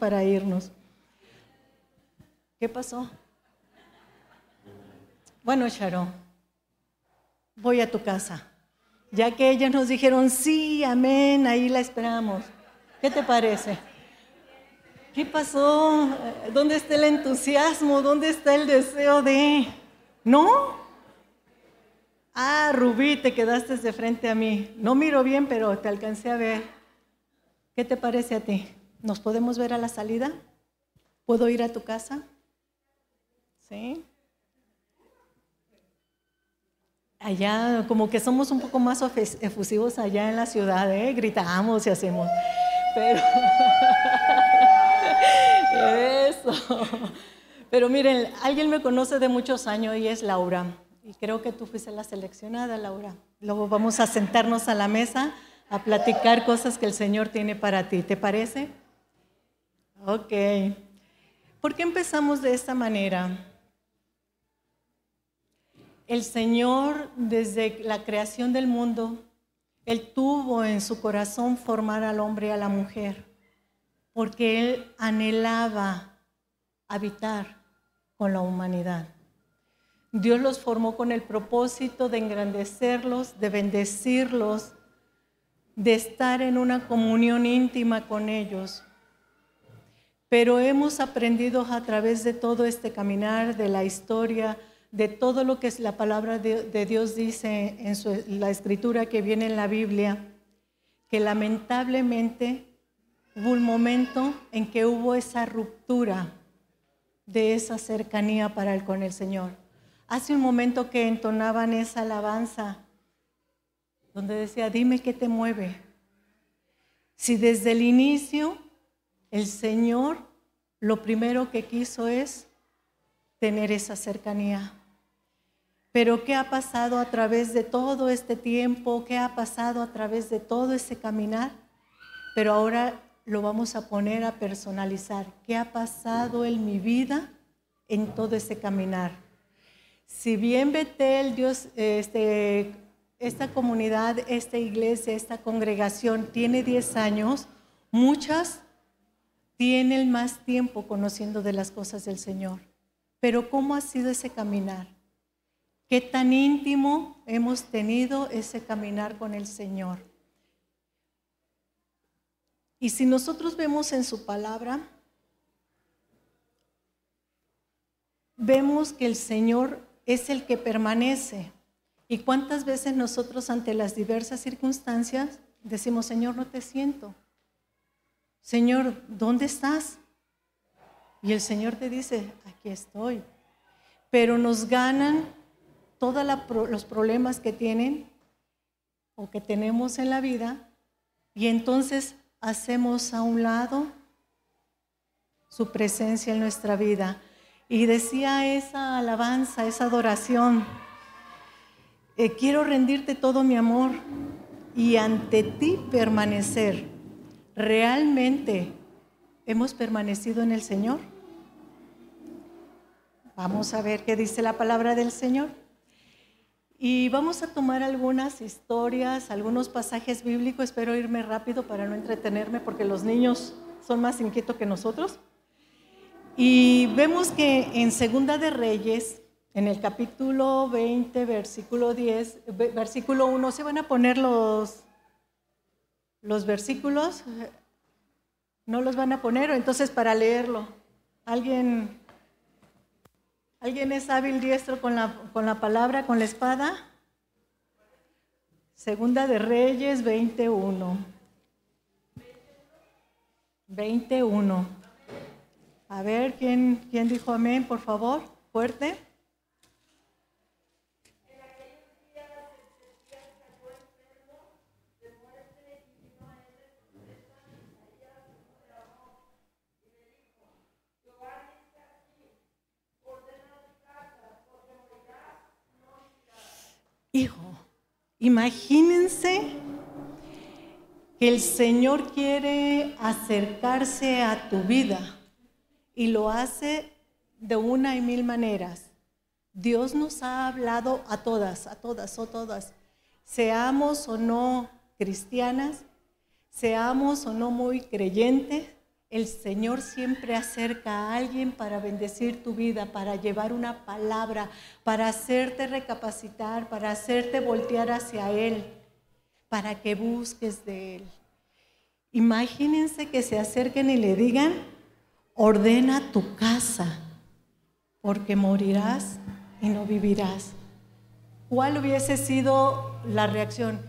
para irnos. ¿Qué pasó? Bueno, Sharon, voy a tu casa. Ya que ellas nos dijeron, sí, amén, ahí la esperamos. ¿Qué te parece? ¿Qué pasó? ¿Dónde está el entusiasmo? ¿Dónde está el deseo de... ¿No? Ah, Rubí, te quedaste de frente a mí. No miro bien, pero te alcancé a ver. ¿Qué te parece a ti? ¿Nos podemos ver a la salida? ¿Puedo ir a tu casa? ¿Sí? Allá, como que somos un poco más efusivos allá en la ciudad, ¿eh? Gritamos y hacemos. Pero. Eso. Pero miren, alguien me conoce de muchos años y es Laura. Y creo que tú fuiste la seleccionada, Laura. Luego vamos a sentarnos a la mesa a platicar cosas que el Señor tiene para ti. ¿Te parece? Ok. ¿Por qué empezamos de esta manera? El Señor, desde la creación del mundo, Él tuvo en su corazón formar al hombre y a la mujer, porque Él anhelaba habitar con la humanidad. Dios los formó con el propósito de engrandecerlos, de bendecirlos, de estar en una comunión íntima con ellos. Pero hemos aprendido a través de todo este caminar, de la historia, de todo lo que la palabra de, Dios dice en la escritura que viene en la Biblia, que lamentablemente hubo un momento en que hubo esa ruptura de esa cercanía para él con el Señor. Hace un momento que entonaban esa alabanza, donde decía, dime qué te mueve. Si desde el inicio el Señor lo primero que quiso es tener esa cercanía. Pero ¿qué ha pasado a través de todo este tiempo? ¿Qué ha pasado a través de todo ese caminar? Pero ahora lo vamos a poner a personalizar. ¿Qué ha pasado en mi vida en todo ese caminar? Si bien Betel, Dios, este, esta comunidad, esta iglesia, esta congregación tiene 10 años, muchas tienen más tiempo conociendo de las cosas del Señor. Pero ¿cómo ha sido ese caminar? ¿Qué tan íntimo hemos tenido ese caminar con el Señor? Y si nosotros vemos en su palabra, vemos que el Señor es el que permanece. ¿Y cuántas veces nosotros ante las diversas circunstancias decimos, Señor, no te siento? Señor, ¿dónde estás? Y el Señor te dice, aquí estoy. Pero nos ganan todos los problemas que tienen o que tenemos en la vida y entonces hacemos a un lado su presencia en nuestra vida. Y decía esa alabanza, esa adoración, eh, quiero rendirte todo mi amor y ante ti permanecer. ¿Realmente hemos permanecido en el Señor? Vamos a ver qué dice la palabra del Señor. Y vamos a tomar algunas historias, algunos pasajes bíblicos. Espero irme rápido para no entretenerme porque los niños son más inquietos que nosotros. Y vemos que en Segunda de Reyes, en el capítulo 20, versículo 10, versículo 1, se van a poner los, los versículos. No los van a poner, entonces para leerlo. ¿Alguien, ¿alguien es hábil diestro con la, con la palabra, con la espada? Segunda de Reyes 21. 21. A ver, ¿quién, quién dijo amén, por favor? Fuerte. Hijo, imagínense que el Señor quiere acercarse a tu vida y lo hace de una y mil maneras. Dios nos ha hablado a todas, a todas o todas, seamos o no cristianas, seamos o no muy creyentes, el Señor siempre acerca a alguien para bendecir tu vida, para llevar una palabra, para hacerte recapacitar, para hacerte voltear hacia Él, para que busques de Él. Imagínense que se acerquen y le digan, ordena tu casa, porque morirás y no vivirás. ¿Cuál hubiese sido la reacción?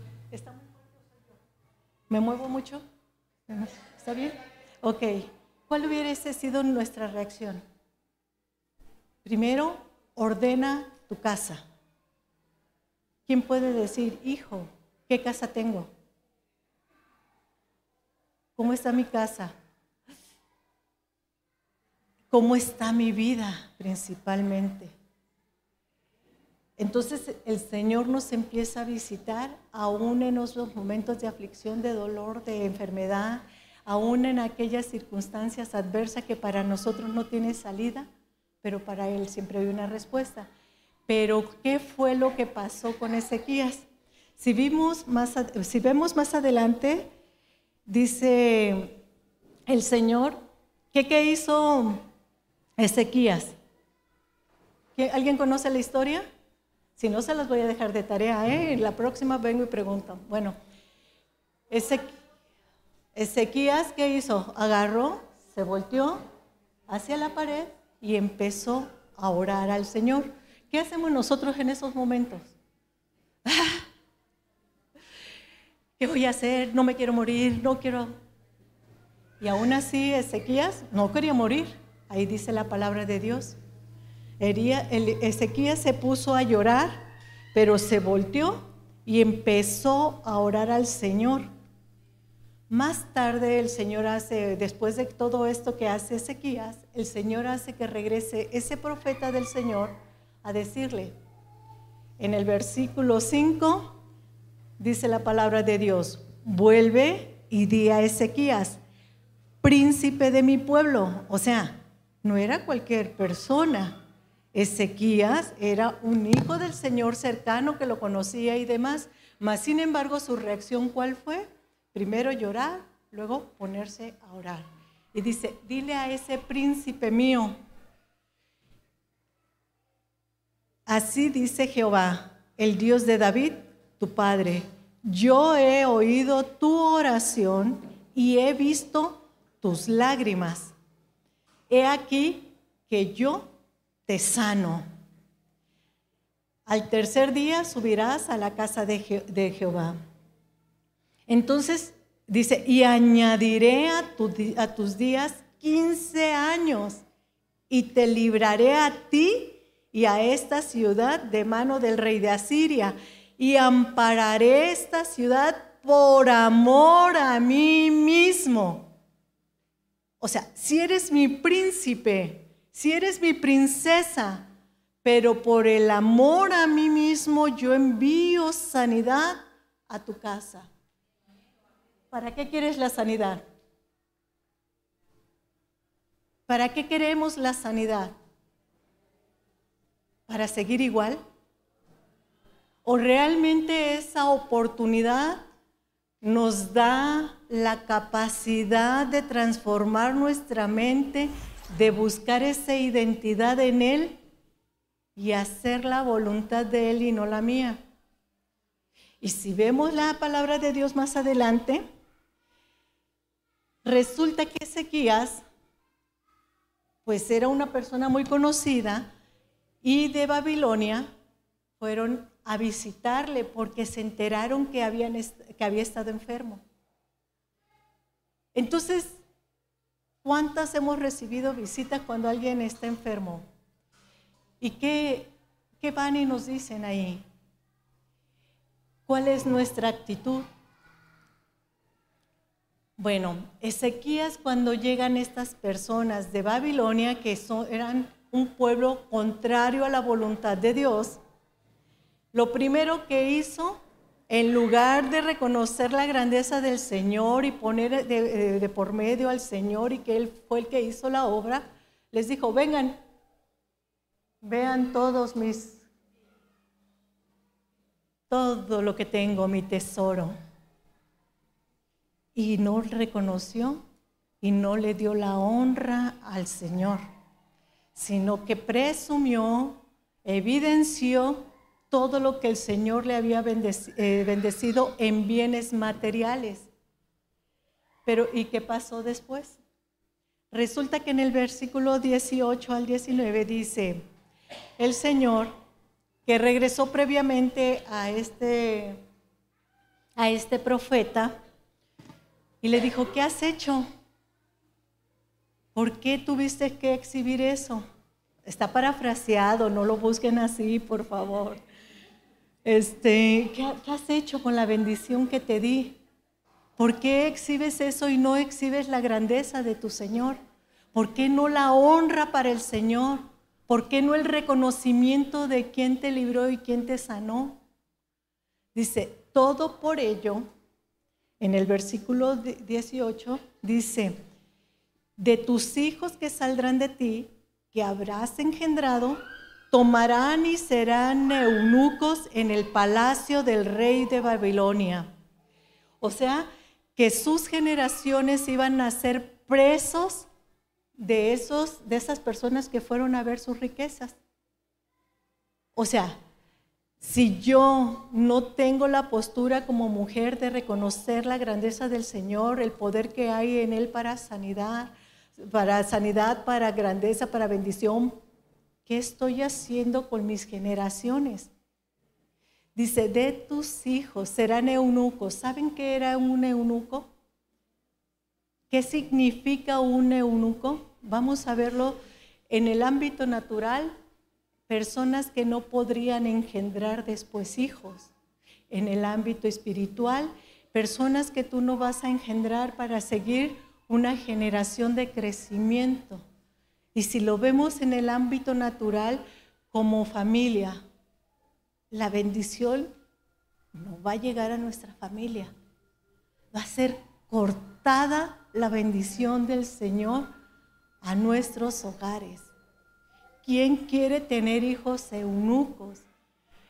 ¿Me muevo mucho? ¿Está bien? Ok, ¿cuál hubiese sido nuestra reacción? Primero, ordena tu casa. ¿Quién puede decir, hijo, qué casa tengo? ¿Cómo está mi casa? ¿Cómo está mi vida principalmente? Entonces el Señor nos empieza a visitar aún en esos momentos de aflicción, de dolor, de enfermedad, aún en aquellas circunstancias adversas que para nosotros no tiene salida, pero para Él siempre hay una respuesta. Pero ¿qué fue lo que pasó con Ezequías? Si, vimos más, si vemos más adelante, dice el Señor, ¿qué, hizo Ezequías? ¿Alguien conoce la historia? Si no, se las voy a dejar de tarea. ¿eh? La próxima vengo y pregunto. Bueno, Ezequías Ezequías, ¿qué hizo? Agarró, se volteó hacia la pared y empezó a orar al Señor. ¿Qué hacemos nosotros en esos momentos? ¿Qué voy a hacer? No me quiero morir, no quiero... Y aún así Ezequías no quería morir. Ahí dice la palabra de Dios. Ezequías se puso a llorar, pero se volteó y empezó a orar al Señor. Más tarde el Señor hace, después de todo esto que hace Ezequías, el Señor hace que regrese ese profeta del Señor a decirle, en el versículo 5 dice la palabra de Dios, vuelve y di a Ezequías, príncipe de mi pueblo. O sea, no era cualquier persona. Ezequías era un hijo del Señor cercano que lo conocía y demás, mas sin embargo su reacción ¿cuál fue? Primero llorar, luego ponerse a orar. Y dice, dile a ese príncipe mío, así dice Jehová, el Dios de David, tu padre, yo he oído tu oración y he visto tus lágrimas. He aquí que yo te sano. Al tercer día subirás a la casa de, Jehová. Entonces dice, y añadiré a, tus días 15 años y te libraré a ti y a esta ciudad de mano del rey de Asiria y ampararé esta ciudad por amor a mí mismo. O sea, si eres mi príncipe, si eres mi princesa, pero por el amor a mí mismo yo envío sanidad a tu casa. ¿Para qué quieres la sanidad? ¿Para qué queremos la sanidad? ¿Para seguir igual? ¿O realmente esa oportunidad nos da la capacidad de transformar nuestra mente, de buscar esa identidad en Él y hacer la voluntad de Él y no la mía? Y si vemos la palabra de Dios más adelante, Resulta que Ezequías, pues era una persona muy conocida y de Babilonia fueron a visitarle porque se enteraron que, que había estado enfermo. Entonces, ¿cuántas hemos recibido visitas cuando alguien está enfermo? ¿Y qué, qué van y nos dicen ahí? ¿Cuál es nuestra actitud? Bueno, Ezequías cuando llegan estas personas de Babilonia, que eran un pueblo contrario a la voluntad de Dios, lo primero que hizo, en lugar de reconocer la grandeza del Señor y poner de, de por medio al Señor y que Él fue el que hizo la obra, les dijo, vengan, vean todos mis, todo lo que tengo, mi tesoro y no reconoció y no le dio la honra al Señor, sino que presumió, evidenció todo lo que el Señor le había eh, bendecido en bienes materiales. Pero ¿y qué pasó después? Resulta que en el versículo 18 al 19 dice, el Señor que regresó previamente a este, a este profeta y le dijo, ¿qué has hecho? ¿Por qué tuviste que exhibir eso? Está parafraseado, no lo busquen así, por favor. Este, ¿qué, ¿qué, has hecho con la bendición que te di? ¿Por qué exhibes eso y no exhibes la grandeza de tu Señor? ¿Por qué no la honra para el Señor? ¿Por qué no el reconocimiento de quién te libró y quién te sanó? Dice, todo por ello, en el versículo 18, dice, de tus hijos que saldrán de ti, que habrás engendrado, tomarán y serán eunucos en el palacio del rey de Babilonia. O sea, que sus generaciones iban a ser presos de, esos, de esas personas que fueron a ver sus riquezas. O sea, si yo no tengo la postura como mujer de reconocer la grandeza del Señor, el poder que hay en Él para sanidad, para sanidad, para grandeza, para bendición, ¿qué estoy haciendo con mis generaciones? Dice, de tus hijos serán eunucos. ¿Saben qué era un eunuco? ¿Qué significa un eunuco? Vamos a verlo en el ámbito natural, personas que no podrían engendrar después hijos. En el ámbito espiritual, personas que tú no vas a engendrar para seguir una generación de crecimiento. Y si lo vemos en el ámbito natural, como familia, la bendición no va a llegar a nuestra familia. Va a ser cortada la bendición del Señor a nuestros hogares. ¿Quién quiere tener hijos eunucos?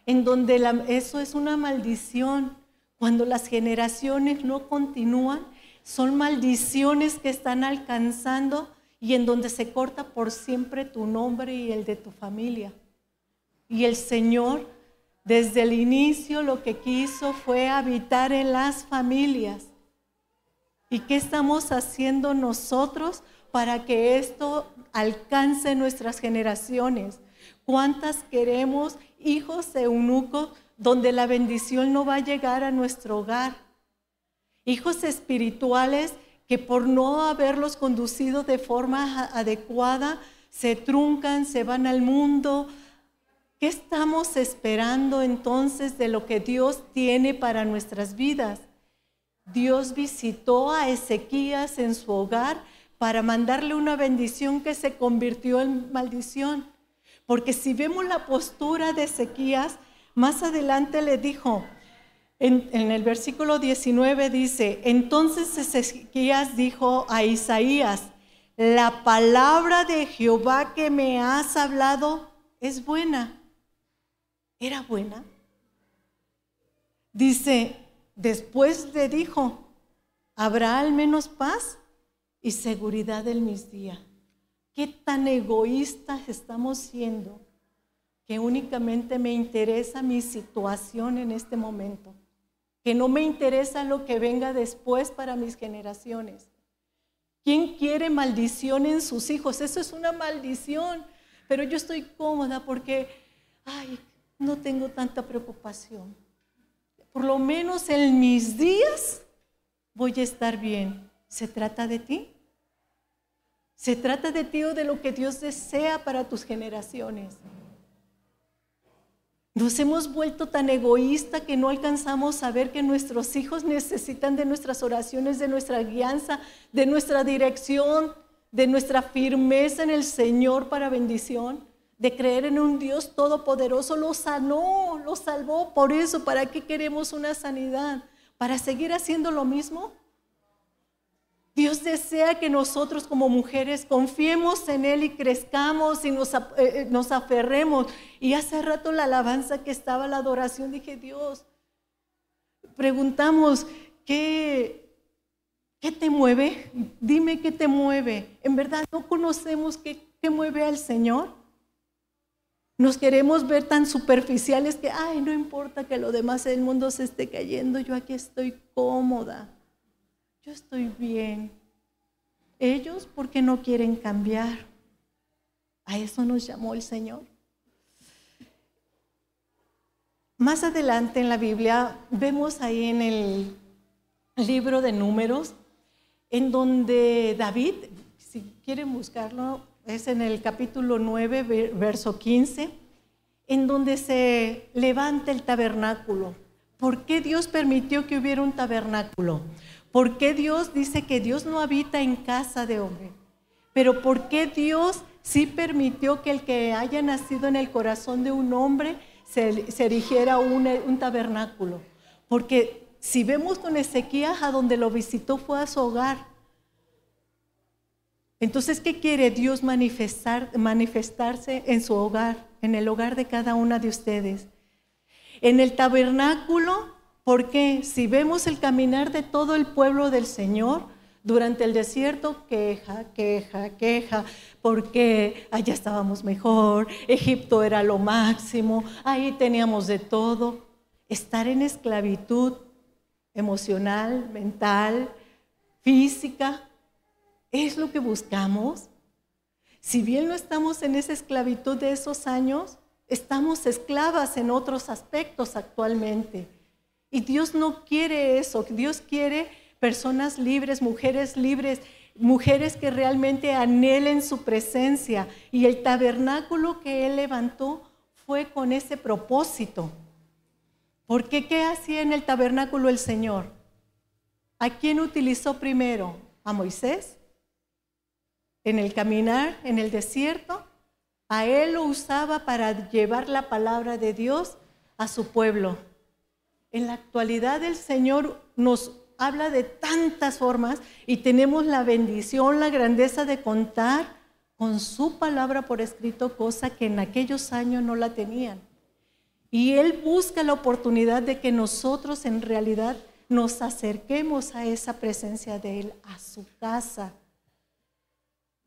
En donde eso es una maldición. Cuando las generaciones no continúan, son maldiciones que están alcanzando y en donde se corta por siempre tu nombre y el de tu familia. Y el Señor, desde el inicio, lo que quiso fue habitar en las familias. ¿Y qué estamos haciendo nosotros? Para que esto alcance nuestras generaciones. ¿Cuántas queremos hijos eunucos donde la bendición no va a llegar a nuestro hogar? Hijos espirituales que por no haberlos conducido de forma adecuada se truncan, se van al mundo. ¿Qué estamos esperando entonces de lo que Dios tiene para nuestras vidas? Dios visitó a Ezequías en su hogar para mandarle una bendición que se convirtió en maldición. Porque si vemos la postura de Ezequías, más adelante le dijo, en, el versículo 19 dice, entonces Ezequías dijo a Isaías, la palabra de Jehová que me has hablado es buena. ¿Era buena? Dice, después le dijo, ¿habrá al menos paz? Y seguridad en mis días. ¿Qué tan egoístas estamos siendo que únicamente me interesa mi situación en este momento? Que no me interesa lo que venga después para mis generaciones. ¿Quién quiere maldición en sus hijos? Eso es una maldición. Pero yo estoy cómoda porque, ay, no tengo tanta preocupación. Por lo menos en mis días voy a estar bien. ¿Se trata de ti? ¿Se trata de ti o de lo que Dios desea para tus generaciones? Nos hemos vuelto tan egoístas que no alcanzamos a ver que nuestros hijos necesitan de nuestras oraciones, de nuestra guianza, de nuestra dirección, de nuestra firmeza en el Señor para bendición, de creer en un Dios todopoderoso. Lo sanó, lo salvó. Por eso, ¿para qué queremos una sanidad? ¿Para seguir haciendo lo mismo? Dios desea que nosotros como mujeres confiemos en Él y crezcamos y nos, eh, eh, nos, aferremos. Y hace rato la alabanza que estaba, la adoración, dije, Dios, preguntamos, ¿qué, ¿Qué te mueve? Dime qué te mueve. En verdad no conocemos qué, qué mueve al Señor. Nos queremos ver tan superficiales que, ay, no importa que lo demás del mundo se esté cayendo, yo aquí estoy cómoda, yo estoy bien. Ellos, ¿por qué no quieren cambiar? A eso nos llamó el Señor. Más adelante en la Biblia vemos ahí en el libro de números, en donde David, si quieren buscarlo, es en el capítulo 9, verso 15, en donde se levanta el tabernáculo. ¿Por qué Dios permitió que hubiera un tabernáculo? ¿Por qué Dios dice que Dios no habita en casa de hombre? Pero ¿por qué Dios sí permitió que el que haya nacido en el corazón de un hombre se, erigiera un, un tabernáculo? Porque si vemos con Ezequías, a donde lo visitó fue a su hogar. Entonces, ¿qué quiere Dios manifestar, manifestarse en su hogar, en el hogar de cada una de ustedes? En el tabernáculo, porque si vemos el caminar de todo el pueblo del Señor, durante el desierto, queja, queja, queja, porque allá estábamos mejor, Egipto era lo máximo, ahí teníamos de todo. Estar en esclavitud emocional, mental, física, ¿Es lo que buscamos? Si bien no estamos en esa esclavitud de esos años, estamos esclavas en otros aspectos actualmente. Y Dios no quiere eso. Dios quiere personas libres, mujeres libres, mujeres que realmente anhelen su presencia. Y el tabernáculo que Él levantó fue con ese propósito. Porque ¿qué hacía en el tabernáculo el Señor? ¿A quién utilizó primero? ¿A Moisés? en el caminar, en el desierto, a él lo usaba para llevar la palabra de Dios a su pueblo. En la actualidad el Señor nos habla de tantas formas y tenemos la bendición, la grandeza de contar con su palabra por escrito, cosa que en aquellos años no la tenían. Y Él busca la oportunidad de que nosotros en realidad nos acerquemos a esa presencia de Él, a su casa,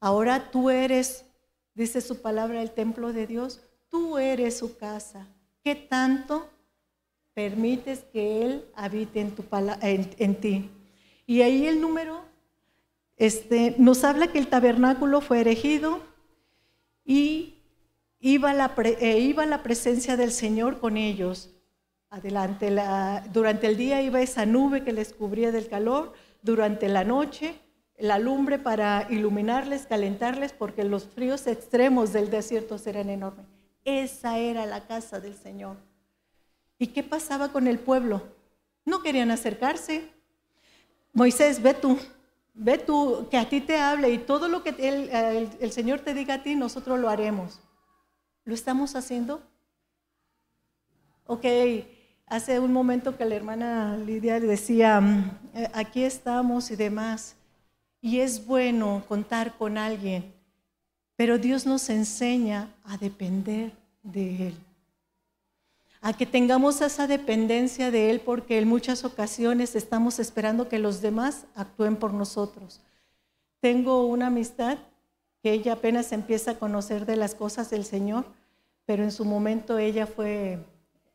Ahora tú eres, dice su palabra, el templo de Dios, tú eres su casa. ¿Qué tanto permites que Él habite en, tu, en, ti? Y ahí el número este, nos habla que el tabernáculo fue erigido y iba la, eh, iba la presencia del Señor con ellos. Durante el día iba esa nube que les cubría del calor, durante la noche la lumbre para iluminarles, calentarles, porque los fríos extremos del desierto serán enormes. Esa era la casa del Señor. ¿Y qué pasaba con el pueblo? No querían acercarse. Moisés, ve tú, ve tú, que a ti te hable y todo lo que el, el Señor te diga a ti, nosotros lo haremos. ¿Lo estamos haciendo? Ok, hace un momento que la hermana Lidia decía, mm, eh, aquí estamos y demás y es bueno contar con alguien, pero Dios nos enseña a depender de Él, a que tengamos esa dependencia de Él porque en muchas ocasiones estamos esperando que los demás actúen por nosotros. Tengo una amistad que ella apenas empieza a conocer de las cosas del Señor, pero en su momento ella fue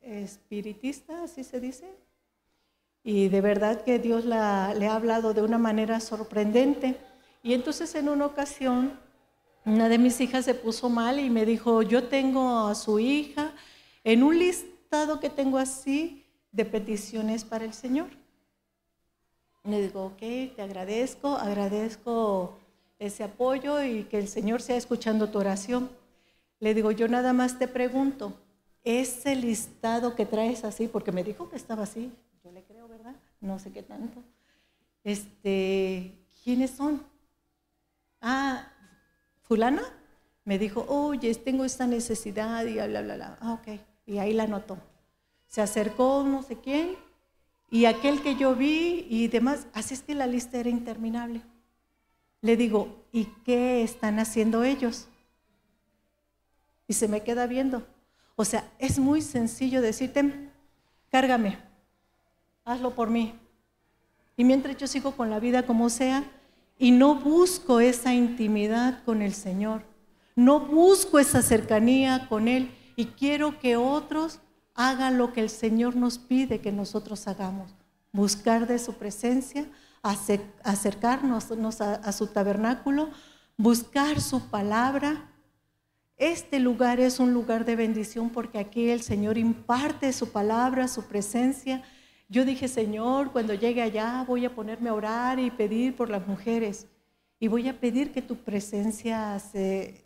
espiritista, así se dice, y de verdad que Dios le ha hablado de una manera sorprendente. Y entonces en una ocasión, una de mis hijas se puso mal y me dijo, yo tengo a su hija en un listado que tengo así de peticiones para el Señor. Le digo, ok, te agradezco, agradezco ese apoyo y que el Señor sea escuchando tu oración. Le digo, yo nada más te pregunto, ese listado que traes así, porque me dijo que estaba así, no sé qué tanto. Este, ¿quiénes son? Ah, fulana me dijo, oye, tengo esta necesidad y bla, bla, bla. Ah, ok. Y ahí la notó. Se acercó no sé quién y aquel que yo vi y demás. Así es que la lista era interminable. Le digo, ¿y qué están haciendo ellos? Y se me queda viendo. O sea, es muy sencillo decirte, cárgame hazlo por mí. Y mientras yo sigo con la vida como sea y no busco esa intimidad con el Señor, no busco esa cercanía con Él y quiero que otros hagan lo que el Señor nos pide que nosotros hagamos, buscar de su presencia, acercarnos a, su tabernáculo, buscar su palabra. Este lugar es un lugar de bendición porque aquí el Señor imparte su palabra, su presencia. Yo dije, Señor, cuando llegue allá voy a ponerme a orar y pedir por las mujeres. Y voy a pedir que tu presencia se,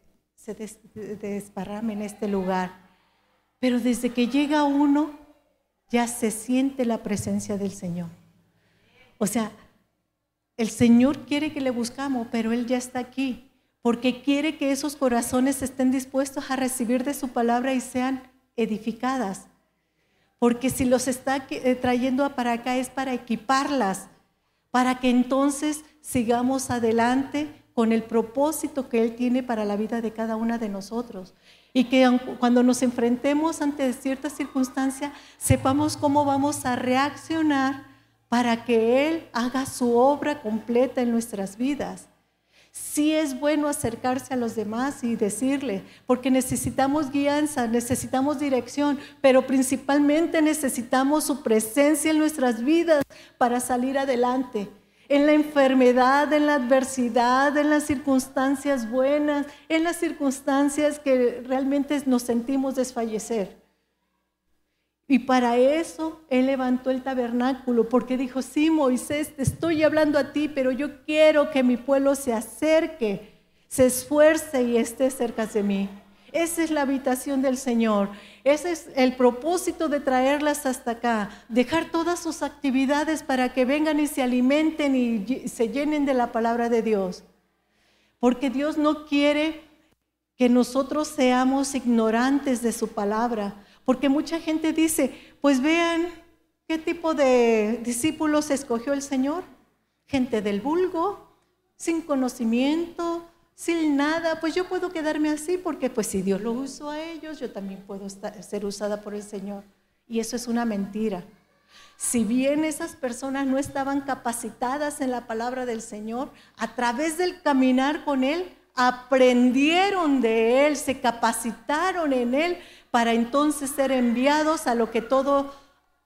desparrame en este lugar. Pero desde que llega uno, ya se siente la presencia del Señor. O sea, el Señor quiere que le buscamos, pero Él ya está aquí, porque quiere que esos corazones estén dispuestos a recibir de su palabra y sean edificadas. Porque si los está eh, trayendo para acá es para equiparlas, para que entonces sigamos adelante con el propósito que Él tiene para la vida de cada una de nosotros. Y que cuando nos enfrentemos ante ciertas circunstancias, sepamos cómo vamos a reaccionar para que Él haga su obra completa en nuestras vidas. Sí es bueno acercarse a los demás y decirle, porque necesitamos guianza, necesitamos dirección, pero principalmente necesitamos su presencia en nuestras vidas para salir adelante. En la enfermedad, en la adversidad, en las circunstancias buenas, en las circunstancias que realmente nos sentimos desfallecer. Y para eso Él levantó el tabernáculo, porque dijo, sí, Moisés, te estoy hablando a ti, pero yo quiero que mi pueblo se acerque, se esfuerce y esté cerca de mí. Esa es la habitación del Señor. Ese es el propósito de traerlas hasta acá. Dejar todas sus actividades para que vengan y se alimenten y se llenen de la palabra de Dios. Porque Dios no quiere que nosotros seamos ignorantes de su palabra. Porque mucha gente dice, pues vean qué tipo de discípulos escogió el Señor. Gente del vulgo, sin conocimiento, sin nada. Pues yo puedo quedarme así porque pues si Dios lo usó a ellos, yo también puedo ser usada por el Señor. Y eso es una mentira. Si bien esas personas no estaban capacitadas en la palabra del Señor, a través del caminar con Él, aprendieron de Él, se capacitaron en Él para entonces ser enviados a lo que todo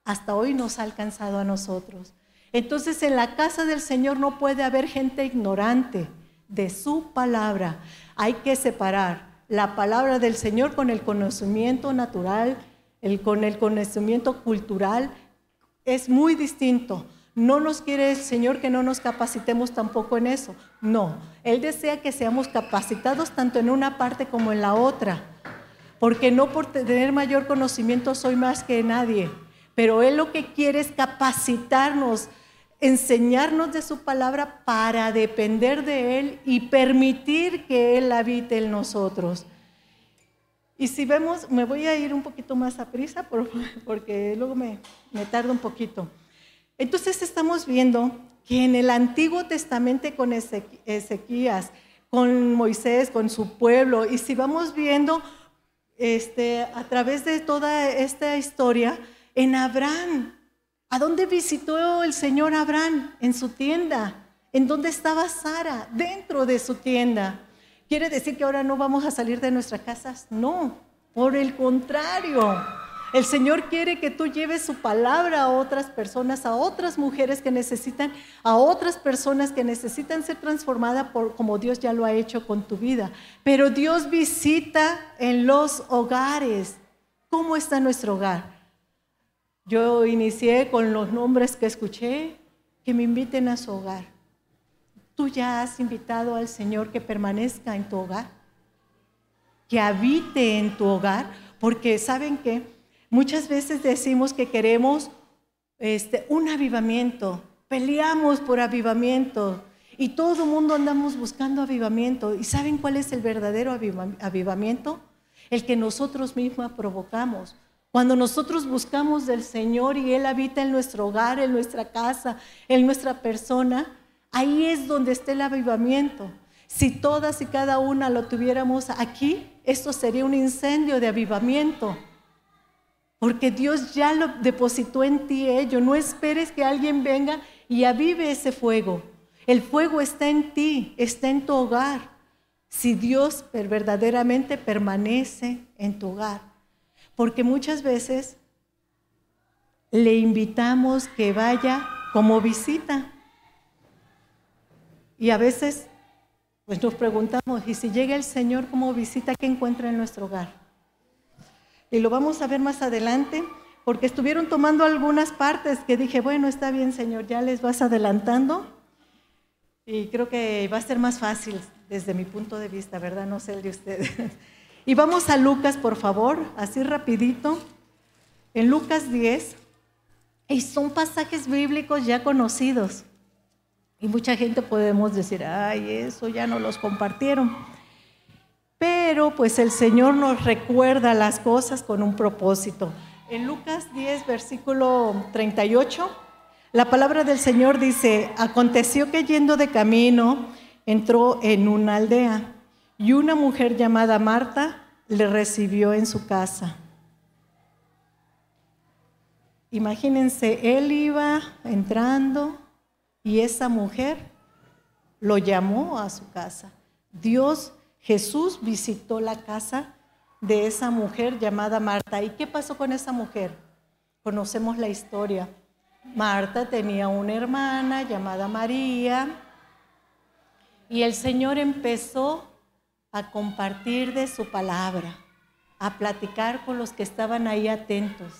hasta hoy nos ha alcanzado a nosotros. Entonces en la casa del Señor no puede haber gente ignorante de su palabra. Hay que separar la palabra del Señor con el conocimiento natural, el, con el conocimiento cultural. Es muy distinto. No nos quiere el Señor que no nos capacitemos tampoco en eso. No, Él desea que seamos capacitados tanto en una parte como en la otra porque no por tener mayor conocimiento soy más que nadie, pero Él lo que quiere es capacitarnos, enseñarnos de su palabra para depender de Él y permitir que Él habite en nosotros. Y si vemos, me voy a ir un poquito más a prisa porque luego me, me tardo un poquito. Entonces estamos viendo que en el Antiguo Testamento con Ezequías, con Moisés, con su pueblo, y si vamos viendo este, a través de toda esta historia en Abraham. ¿A dónde visitó el Señor Abraham? En su tienda. ¿En dónde estaba Sara? Dentro de su tienda. ¿Quiere decir que ahora no vamos a salir de nuestras casas? No, por el contrario. El Señor quiere que tú lleves su palabra a otras personas, a otras mujeres que necesitan, a otras personas que necesitan ser transformadas como Dios ya lo ha hecho con tu vida. Pero Dios visita en los hogares. ¿Cómo está nuestro hogar? Yo inicié con los nombres que escuché, que me inviten a su hogar. ¿Tú ya has invitado al Señor que permanezca en tu hogar? Que habite en tu hogar, porque ¿saben qué? Muchas veces decimos que queremos este, un avivamiento, peleamos por avivamiento y todo el mundo andamos buscando avivamiento. ¿Y saben cuál es el verdadero avivamiento? El que nosotros mismos provocamos. Cuando nosotros buscamos del Señor y Él habita en nuestro hogar, en nuestra casa, en nuestra persona, ahí es donde está el avivamiento. Si todas y cada una lo tuviéramos aquí, esto sería un incendio de avivamiento. Porque Dios ya lo depositó en ti ello. No esperes que alguien venga y avive ese fuego. El fuego está en ti, está en tu hogar. Si Dios verdaderamente permanece en tu hogar. Porque muchas veces le invitamos que vaya como visita. Y a veces pues nos preguntamos, ¿y si llega el Señor como visita, qué encuentra en nuestro hogar? Y lo vamos a ver más adelante, porque estuvieron tomando algunas partes que dije, bueno, está bien, Señor, ya les vas adelantando. Y creo que va a ser más fácil desde mi punto de vista, ¿verdad? No sé el de ustedes. Y vamos a Lucas, por favor, así rapidito. En Lucas 10, y son pasajes bíblicos ya conocidos. Y mucha gente podemos decir, ay, eso ya no los compartieron. Pero pues el Señor nos recuerda las cosas con un propósito. En Lucas 10, versículo 38, la palabra del Señor dice, aconteció que yendo de camino, entró en una aldea y una mujer llamada Marta le recibió en su casa. Imagínense, él iba entrando y esa mujer lo llamó a su casa. Dios, Jesús visitó la casa de esa mujer llamada Marta. ¿Y qué pasó con esa mujer? Conocemos la historia. Marta tenía una hermana llamada María y el Señor empezó a compartir de su palabra, a platicar con los que estaban ahí atentos.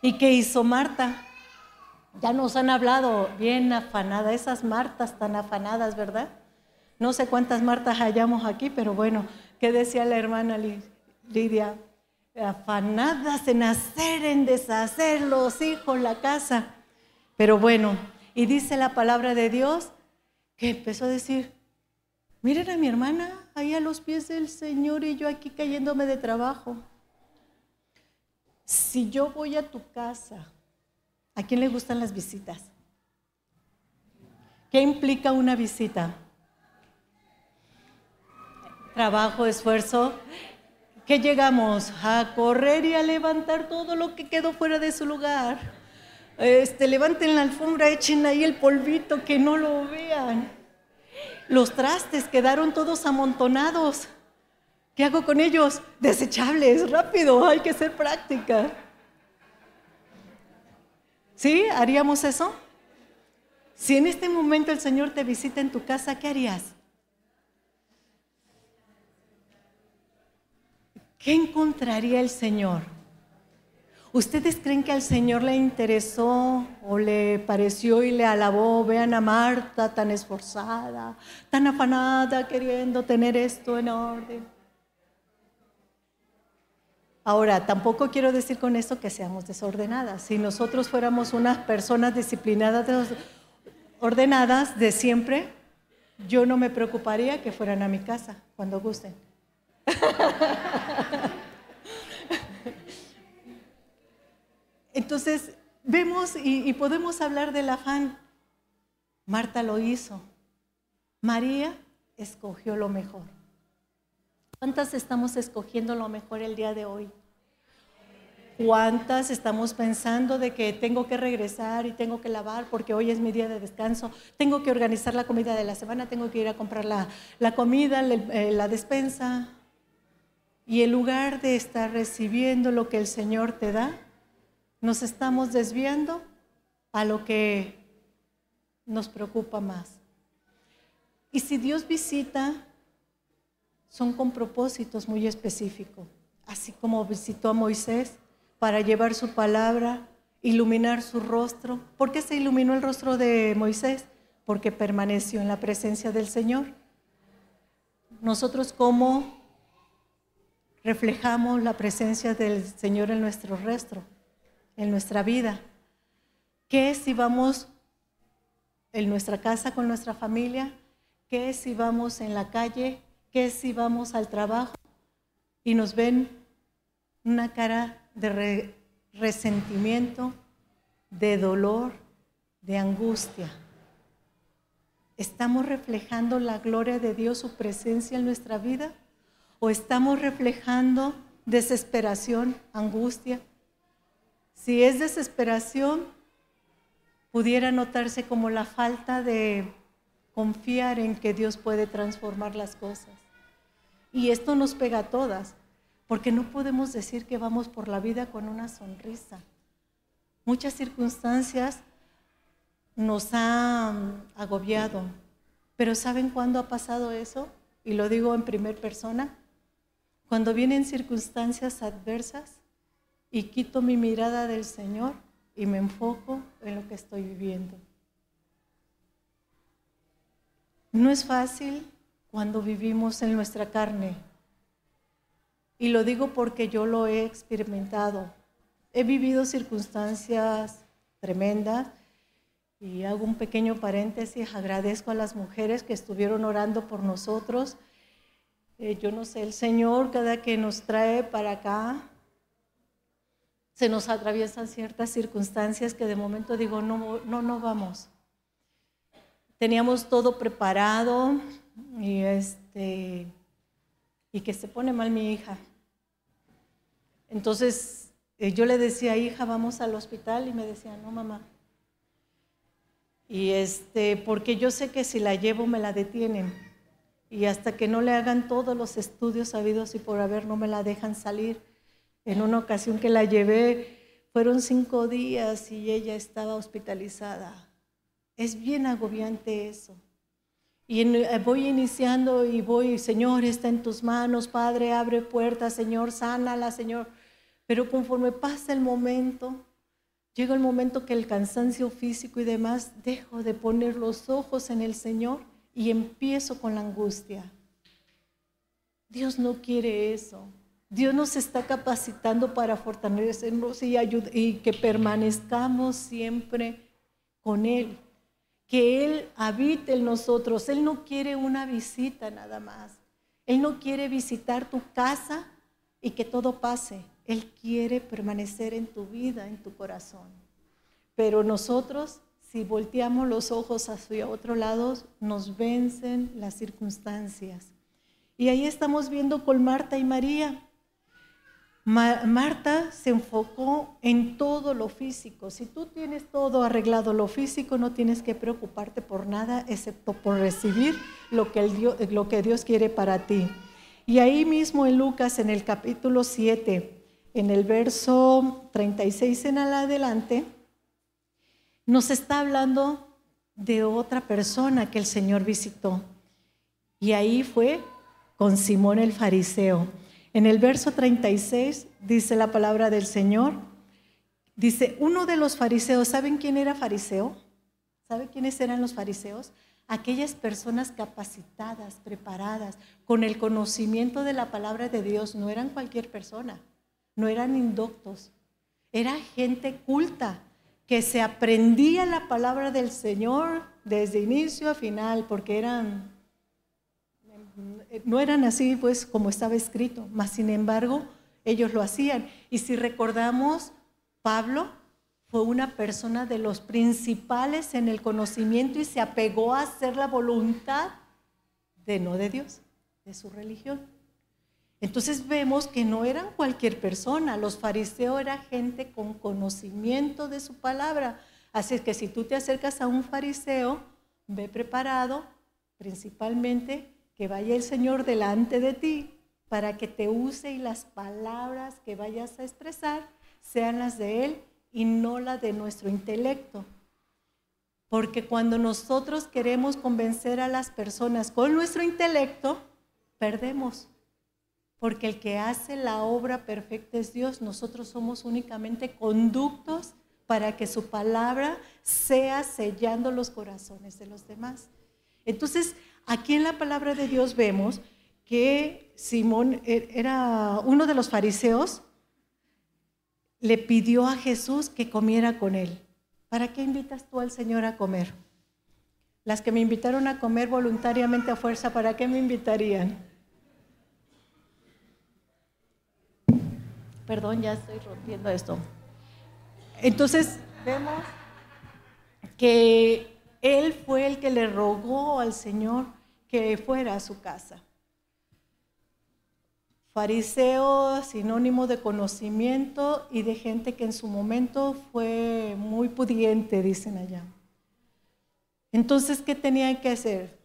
¿Y qué hizo Marta? Ya nos han hablado bien afanada, esas Martas tan afanadas, ¿verdad? No sé cuántas Martas hallamos aquí, pero bueno, ¿qué decía la hermana Lidia? Afanadas en hacer, en deshacer los hijos, la casa. Pero bueno, y dice la palabra de Dios que empezó a decir, miren a mi hermana ahí a los pies del Señor y yo aquí cayéndome de trabajo. Si yo voy a tu casa, ¿a quién le gustan las visitas? ¿Qué implica una visita? Trabajo, esfuerzo. ¿Qué llegamos? A correr y a levantar todo lo que quedó fuera de su lugar. Este, levanten la alfombra, echen ahí el polvito, que no lo vean. Los trastes quedaron todos amontonados. ¿Qué hago con ellos? Desechables, rápido, hay que ser práctica. ¿Sí? ¿Haríamos eso? Si en este momento el Señor te visita en tu casa, ¿qué harías? ¿Qué encontraría el Señor? ¿Ustedes creen que al Señor le interesó o le pareció y le alabó? Vean a Marta tan esforzada, tan afanada, queriendo tener esto en orden. Ahora, tampoco quiero decir con esto que seamos desordenadas. Si nosotros fuéramos unas personas disciplinadas, ordenadas de siempre, yo no me preocuparía que fueran a mi casa cuando gusten. Entonces, vemos y, podemos hablar del afán. Marta lo hizo. María escogió lo mejor. ¿Cuántas estamos escogiendo lo mejor el día de hoy? ¿Cuántas estamos pensando de que tengo que regresar y tengo que lavar porque hoy es mi día de descanso? Tengo que organizar la comida de la semana, tengo que ir a comprar la, la comida, eh, la despensa. Y en lugar de estar recibiendo lo que el Señor te da, nos estamos desviando a lo que nos preocupa más. Y si Dios visita son con propósitos muy específicos, así como visitó a Moisés para llevar su palabra, iluminar su rostro. ¿Por qué se iluminó el rostro de Moisés? Porque permaneció en la presencia del Señor. Nosotros cómo reflejamos la presencia del Señor en nuestro rostro, en nuestra vida. ¿Qué si vamos en nuestra casa con nuestra familia? ¿Qué si vamos en la calle ¿Qué si vamos al trabajo y nos ven una cara de resentimiento, de dolor, de angustia? ¿Estamos reflejando la gloria de Dios, su presencia en nuestra vida? ¿O estamos reflejando desesperación, angustia? Si es desesperación, pudiera notarse como la falta de confiar en que Dios puede transformar las cosas. Y esto nos pega a todas, porque no podemos decir que vamos por la vida con una sonrisa. Muchas circunstancias nos han agobiado, pero ¿saben cuándo ha pasado eso? Y lo digo en primer persona. Cuando vienen circunstancias adversas y quito mi mirada del Señor y me enfoco en lo que estoy viviendo. No es fácil cuando vivimos en nuestra carne. Y lo digo porque yo lo he experimentado. He vivido circunstancias tremendas y hago un pequeño paréntesis. Agradezco a las mujeres que estuvieron orando por nosotros. Eh, yo no sé, el Señor cada que nos trae para acá, se nos atraviesan ciertas circunstancias que de momento digo, no, no, no vamos. Teníamos todo preparado y, este, y que se pone mal mi hija. Entonces eh, yo le decía, hija, vamos al hospital y me decía, no, mamá. Y este, porque yo sé que si la llevo me la detienen. Y hasta que no le hagan todos los estudios sabidos y por haber, no me la dejan salir. En una ocasión que la llevé, fueron cinco días y ella estaba hospitalizada. Es bien agobiante eso. Y eh, voy iniciando y voy, Señor, está en tus manos, Padre, abre puertas, Señor, sánala, Señor. Pero conforme pasa el momento, llega el momento que el cansancio físico y demás, dejo de poner los ojos en el Señor y empiezo con la angustia. Dios no quiere eso. Dios nos está capacitando para fortalecernos y, y que permanezcamos siempre con Él. Que Él habite en nosotros. Él no quiere una visita nada más. Él no quiere visitar tu casa y que todo pase. Él quiere permanecer en tu vida, en tu corazón. Pero nosotros, si volteamos los ojos hacia otro lado, nos vencen las circunstancias. Y ahí estamos viendo con Marta y María. Marta se enfocó en todo lo físico. Si tú tienes todo arreglado lo físico, no tienes que preocuparte por nada excepto por recibir lo que, Dios, lo que Dios quiere para ti. Y ahí mismo en Lucas, en el capítulo 7, en el verso 36 en adelante, nos está hablando de otra persona que el Señor visitó. Y ahí fue con Simón el fariseo. En el verso 36 dice la palabra del Señor, dice, uno de los fariseos, ¿saben quién era fariseo? ¿Saben quiénes eran los fariseos? Aquellas personas capacitadas, preparadas, con el conocimiento de la palabra de Dios, no eran cualquier persona, no eran indoctos, era gente culta que se aprendía la palabra del Señor desde inicio a final, porque eran no eran así pues como estaba escrito, mas sin embargo ellos lo hacían. Y si recordamos, Pablo fue una persona de los principales en el conocimiento y se apegó a hacer la voluntad de no de Dios, de su religión. Entonces vemos que no eran cualquier persona, los fariseos eran gente con conocimiento de su palabra. Así que si tú te acercas a un fariseo, ve preparado principalmente que vaya el Señor delante de ti para que te use y las palabras que vayas a expresar sean las de Él y no las de nuestro intelecto. Porque cuando nosotros queremos convencer a las personas con nuestro intelecto, perdemos. Porque el que hace la obra perfecta es Dios. Nosotros somos únicamente conductos para que su palabra sea sellando los corazones de los demás. Entonces, Aquí en la palabra de Dios vemos que Simón e-, era uno de los fariseos, le pidió a Jesús que comiera con él. ¿Para qué invitas tú al Señor a comer? Las que me invitaron a comer voluntariamente a fuerza, ¿para qué me invitarían? Perdón, ya estoy rompiendo esto. Entonces, vemos que él fue el que le rogó al Señor que fuera a su casa. Fariseo, sinónimo de conocimiento y de gente que en su momento fue muy pudiente, dicen allá. Entonces, ¿qué tenía que hacer?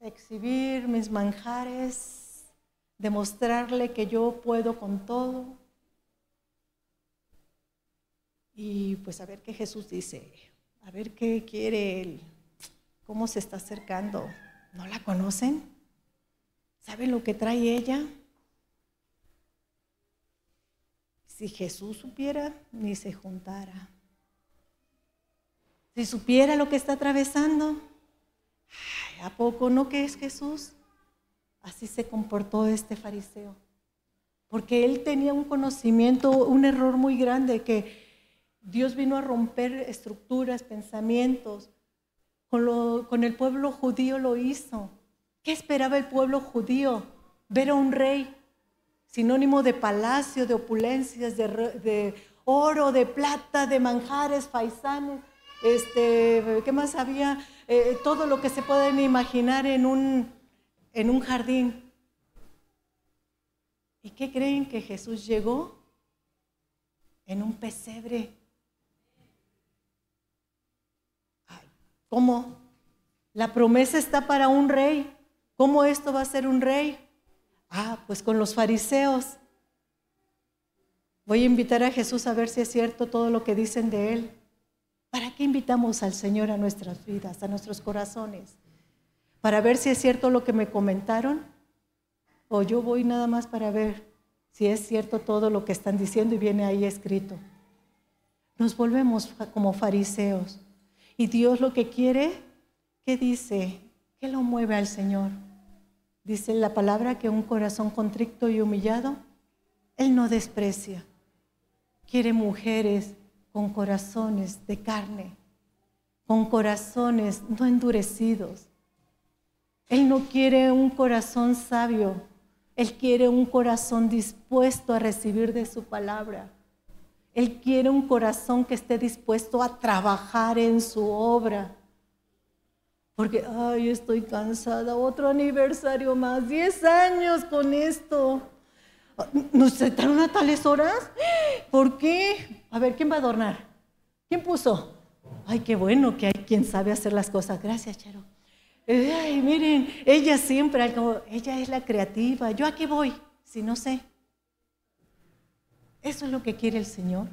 Exhibir mis manjares, demostrarle que yo puedo con todo. Y pues a ver qué Jesús dice, a ver qué quiere él, cómo se está acercando. ¿No la conocen? ¿Saben lo que trae ella? Si Jesús supiera, ni se juntara. Si supiera lo que está atravesando, ¿a poco no que es Jesús? Así se comportó este fariseo. Porque él tenía un conocimiento, un error muy grande, que Dios vino a romper estructuras, pensamientos. Con, con el pueblo judío lo hizo. ¿Qué esperaba el pueblo judío? Ver a un rey, sinónimo de palacio, de opulencias, de, oro, de plata, de manjares, faisanes, este, ¿qué más había? Eh, todo lo que se pueden imaginar en un, en un jardín. ¿Y qué creen que Jesús llegó? En un pesebre. ¿Cómo? La promesa está para un rey. ¿Cómo esto va a ser un rey? Ah, pues con los fariseos. Voy a invitar a Jesús a ver si es cierto todo lo que dicen de Él. ¿Para qué invitamos al Señor a nuestras vidas, a nuestros corazones? ¿Para ver si es cierto lo que me comentaron? ¿O yo voy nada más para ver si es cierto todo lo que están diciendo y viene ahí escrito? Nos volvemos como fariseos. Y Dios lo que quiere, ¿qué dice? ¿Qué lo mueve al Señor? Dice la palabra que un corazón contrito y humillado, Él no desprecia. Quiere mujeres con corazones de carne, con corazones no endurecidos. Él no quiere un corazón sabio, Él quiere un corazón dispuesto a recibir de su palabra. Él quiere un corazón que esté dispuesto a trabajar en su obra porque, ay, estoy cansada, otro aniversario más, 10 años con esto. ¿Nos sentaron a tales horas? ¿Por qué? A ver, ¿quién va a adornar? ¿Quién puso? Ay, qué bueno que hay quien sabe hacer las cosas. Gracias, Charo. Ay, miren, ella siempre, ella es la creativa. ¿Yo a qué voy? Si no sé. ¿Eso es lo que quiere el Señor?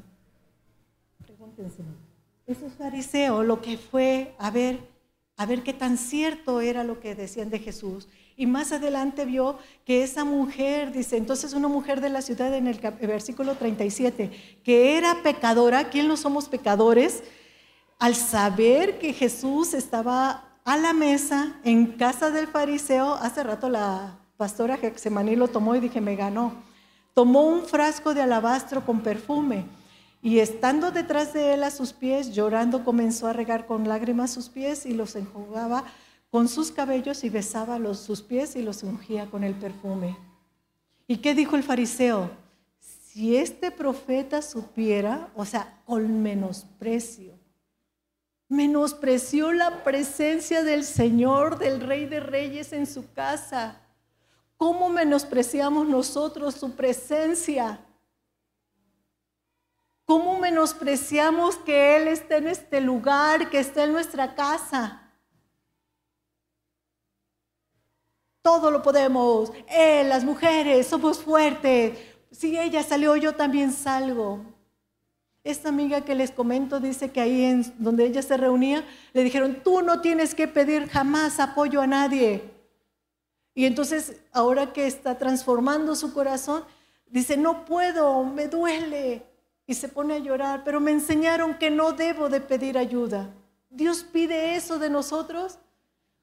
Pregúntense. Eso es fariseo, lo que fue, a ver, a ver qué tan cierto era lo que decían de Jesús. Y más adelante vio que esa mujer, dice, entonces una mujer de la ciudad en el versículo 37, que era pecadora, ¿quién no somos pecadores? Al saber que Jesús estaba a la mesa en casa del fariseo, hace rato la pastora Gexemaní lo tomó y dije, me ganó. Tomó un frasco de alabastro con perfume y estando detrás de él a sus pies, llorando, comenzó a regar con lágrimas sus pies y los enjugaba con sus cabellos y besaba los, sus pies y los ungía con el perfume. ¿Y qué dijo el fariseo? Si este profeta supiera, o sea, con menosprecio, menospreció la presencia del Señor, del Rey de Reyes en su casa. ¿Cómo menospreciamos nosotros su presencia? ¿Cómo menospreciamos que Él esté en este lugar, que esté en nuestra casa? Todo lo podemos. Él, las mujeres, somos fuertes. Si ella salió, yo también salgo. Esta amiga que les comento dice que ahí en donde ella se reunía, le dijeron, tú no tienes que pedir jamás apoyo a nadie. Y entonces, ahora que está transformando su corazón, dice, no puedo, me duele y se pone a llorar, pero me enseñaron que no debo de pedir ayuda. Dios pide eso de nosotros.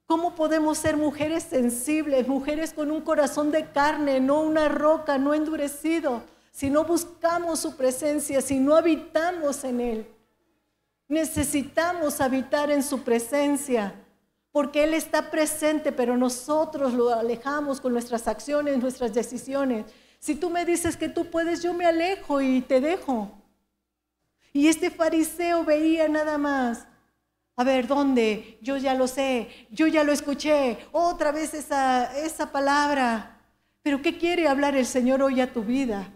¿Cómo podemos ser mujeres sensibles, mujeres con un corazón de carne, no una roca, no endurecido, si no buscamos su presencia, si no habitamos en Él? Necesitamos habitar en su presencia, porque Él está presente, pero nosotros lo alejamos con nuestras acciones, nuestras decisiones. Si tú me dices que tú puedes, yo me alejo y te dejo. Y este fariseo veía nada más. A ver, ¿dónde? Yo ya lo sé, yo ya lo escuché. Otra vez esa, esa palabra. Pero ¿qué quiere hablar el Señor hoy a tu vida?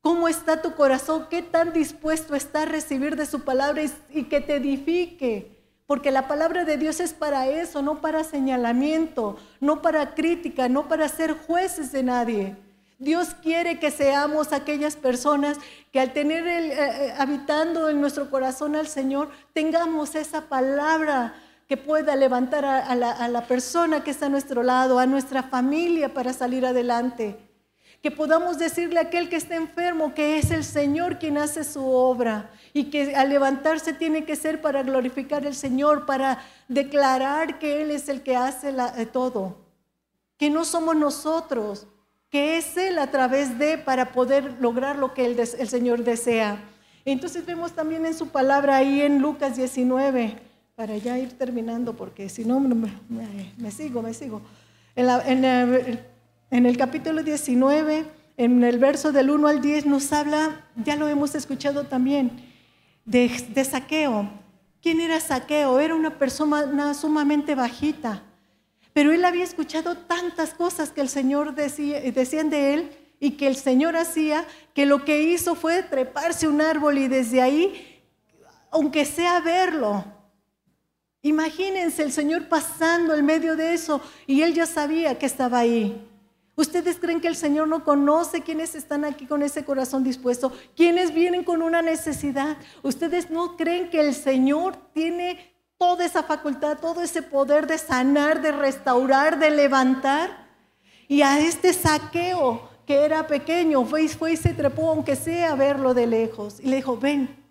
¿Cómo está tu corazón? ¿Qué tan dispuesto está a recibir de su palabra y, que te edifique? Porque la palabra de Dios es para eso, no para señalamiento, no para crítica, no para ser jueces de nadie. Dios quiere que seamos aquellas personas que al tener el, eh, eh, habitando en nuestro corazón al Señor, tengamos esa palabra que pueda levantar a, la, a la persona que está a nuestro lado, a nuestra familia para salir adelante. Que podamos decirle a aquel que está enfermo que es el Señor quien hace su obra y que al levantarse tiene que ser para glorificar al Señor, para declarar que Él es el que hace eh, todo. Que no somos nosotros, que es Él a través de para poder lograr lo que el, el Señor desea. Entonces vemos también en su palabra ahí en Lucas 19, para ya ir terminando, porque si no me, sigo, me sigo. En, el, capítulo 19, en el verso del 1 al 10, nos habla, ya lo hemos escuchado también, de, saqueo. ¿Quién era saqueo? Era una persona sumamente bajita, pero él había escuchado tantas cosas que el Señor decía, decían de él y que el Señor hacía, que lo que hizo fue treparse un árbol y desde ahí, aunque sea verlo, Imagínense el Señor pasando en medio de eso y él ya sabía que estaba ahí. ¿Ustedes creen que el Señor no conoce quiénes están aquí con ese corazón dispuesto? ¿Quiénes vienen con una necesidad? ¿Ustedes no creen que el Señor tiene toda esa facultad, todo ese poder de sanar, de restaurar, de levantar? Y a este saqueo que era pequeño, fue, fue y se trepó, aunque sea a verlo de lejos. Y le dijo, ven.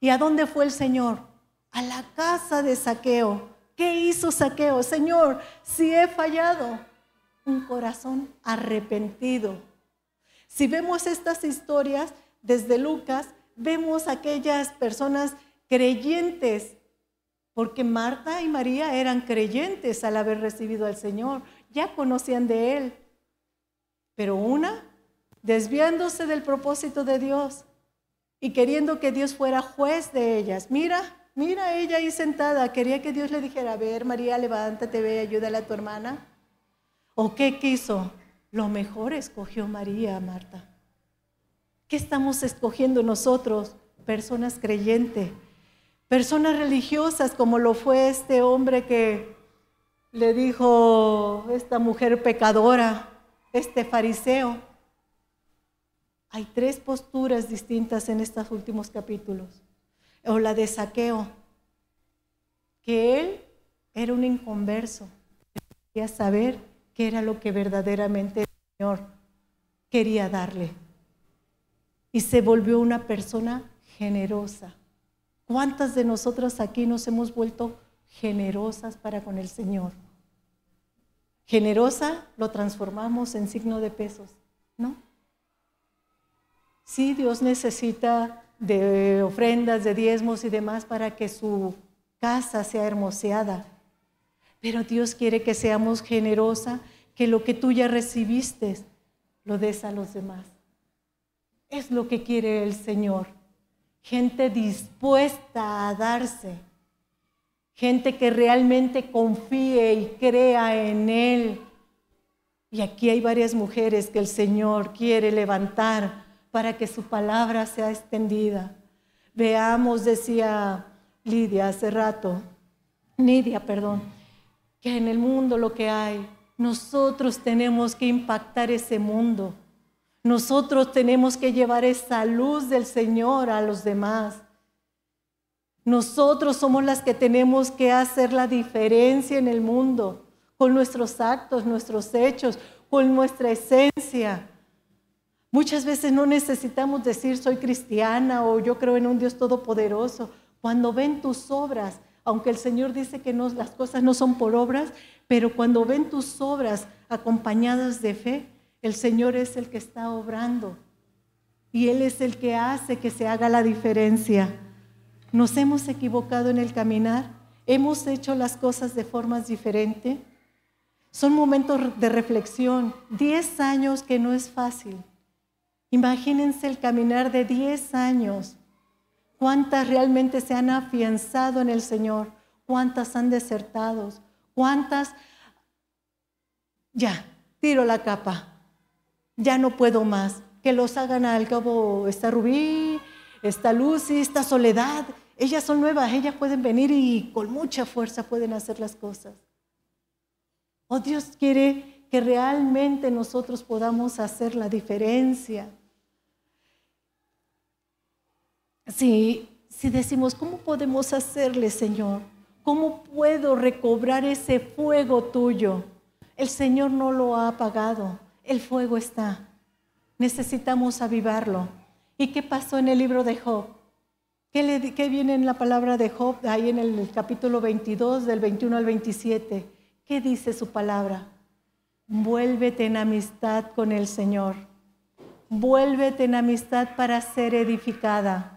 ¿Y a dónde fue el Señor? a la casa de saqueo. ¿Qué hizo saqueo? Señor, si he fallado, un corazón arrepentido. Si vemos estas historias desde Lucas, vemos aquellas personas creyentes, porque Marta y María eran creyentes al haber recibido al Señor, ya conocían de Él. Pero una, desviándose del propósito de Dios y queriendo que Dios fuera juez de ellas. Mira, Mira ella ahí sentada, quería que Dios le dijera, a ver, María, levántate, ve, ayúdale a tu hermana. ¿O qué quiso? Lo mejor escogió María, Marta. ¿Qué estamos escogiendo nosotros? Personas creyentes, personas religiosas, como lo fue este hombre que le dijo esta mujer pecadora, este fariseo. Hay tres posturas distintas en estos últimos capítulos o la de saqueo, que él era un inconverso, quería saber qué era lo que verdaderamente el Señor quería darle. Y se volvió una persona generosa. ¿Cuántas de nosotras aquí nos hemos vuelto generosas para con el Señor? Generosa lo transformamos en signo de pesos, ¿no? Sí, Dios necesita de ofrendas, de diezmos y demás para que su casa sea hermoseada. Pero Dios quiere que seamos generosa, que lo que tú ya recibiste lo des a los demás. Es lo que quiere el Señor. Gente dispuesta a darse. Gente que realmente confíe y crea en Él. Y aquí hay varias mujeres que el Señor quiere levantar para que su palabra sea extendida. Veamos, decía Lidia hace rato, Nidia, perdón, que en el mundo lo que hay, nosotros tenemos que impactar ese mundo. Nosotros tenemos que llevar esa luz del Señor a los demás. Nosotros somos las que tenemos que hacer la diferencia en el mundo, con nuestros actos, nuestros hechos, con nuestra esencia. Muchas veces no necesitamos decir soy cristiana o yo creo en un Dios todopoderoso. Cuando ven tus obras, aunque el Señor dice que las cosas no son por obras, pero cuando ven tus obras acompañadas de fe, el Señor es el que está obrando y Él es el que hace que se haga la diferencia. Nos hemos equivocado en el caminar, hemos hecho las cosas de formas diferentes. Son momentos de reflexión, diez años que no es fácil. Imagínense el caminar de 10 años. ¿Cuántas realmente se han afianzado en el Señor? ¿Cuántas han desertado? ¿Cuántas? Ya, tiro la capa. ya no puedo más. Que los hagan al cabo esta Rubí, esta Lucy, esta Soledad. Ellas son nuevas, ellas pueden venir y con mucha fuerza pueden hacer las cosas. Oh, Dios quiere que realmente nosotros podamos hacer la diferencia. Si, decimos, ¿cómo podemos hacerle, Señor? ¿Cómo puedo recobrar ese fuego tuyo? El Señor no lo ha apagado, el fuego está. Necesitamos avivarlo. ¿Y qué pasó en el libro de Job? ¿Qué, le, qué viene en la palabra de Job ahí en el capítulo 22, del 21 al 27? ¿Qué dice su palabra? Vuélvete en amistad con el Señor. Vuélvete en amistad para ser edificada.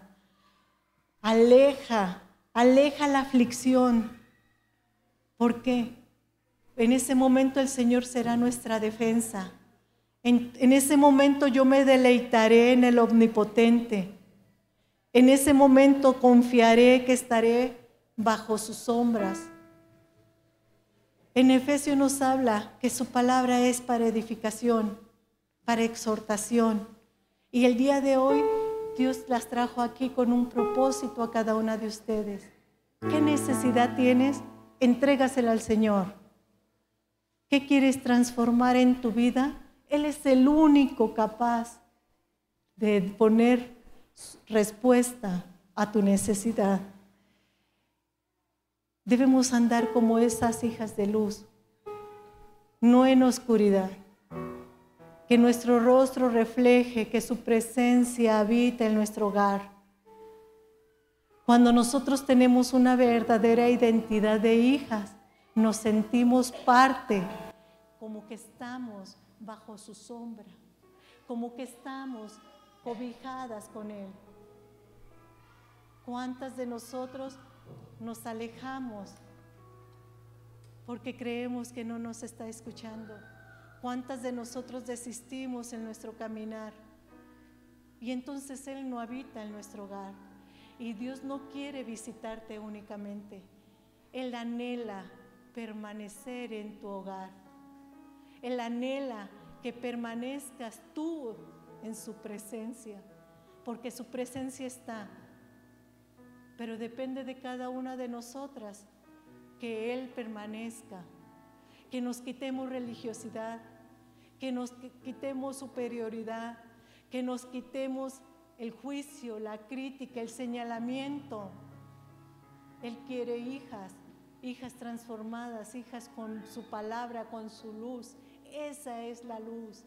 Aleja, aleja la aflicción. ¿Por qué? En ese momento el Señor será nuestra defensa. En, en, ese momento yo me deleitaré en el omnipotente. En ese momento confiaré que estaré bajo sus sombras. En Efesios nos habla que su palabra es para edificación, para exhortación. Y el día de hoy Dios las trajo aquí con un propósito a cada una de ustedes. ¿Qué necesidad tienes? Entrégasela al Señor. ¿Qué quieres transformar en tu vida? Él es el único capaz de poner respuesta a tu necesidad. Debemos andar como esas hijas de luz, no en oscuridad. Que nuestro rostro refleje que su presencia habita en nuestro hogar. Cuando nosotros tenemos una verdadera identidad de hijas, nos sentimos parte, como que estamos bajo su sombra, como que estamos cobijadas con Él. ¿Cuántas de nosotros nos alejamos porque creemos que no nos está escuchando. ¿Cuántas de nosotros desistimos en nuestro caminar? Y entonces Él no habita en nuestro hogar. Y Dios no quiere visitarte únicamente. Él anhela permanecer en tu hogar. Él anhela que permanezcas tú en su presencia, porque su presencia está pero depende de cada una de nosotras que Él permanezca, que nos quitemos religiosidad, que nos quitemos superioridad, que nos quitemos el juicio, la crítica, el señalamiento. Él quiere hijas, hijas transformadas, hijas con su palabra, con su luz. Esa es la luz.